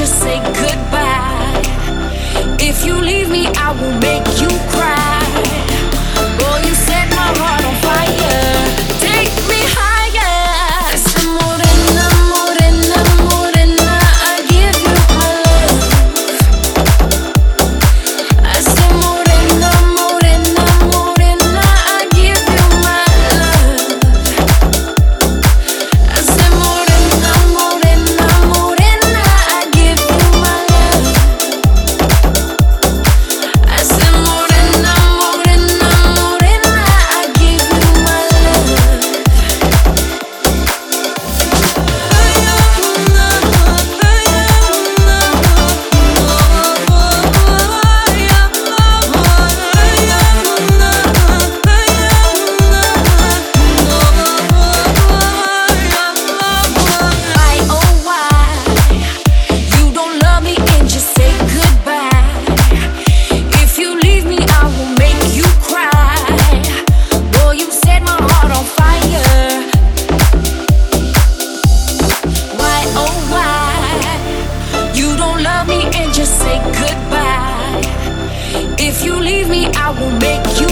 just say goodbye. If you leave me, I will make If you leave me, I will make you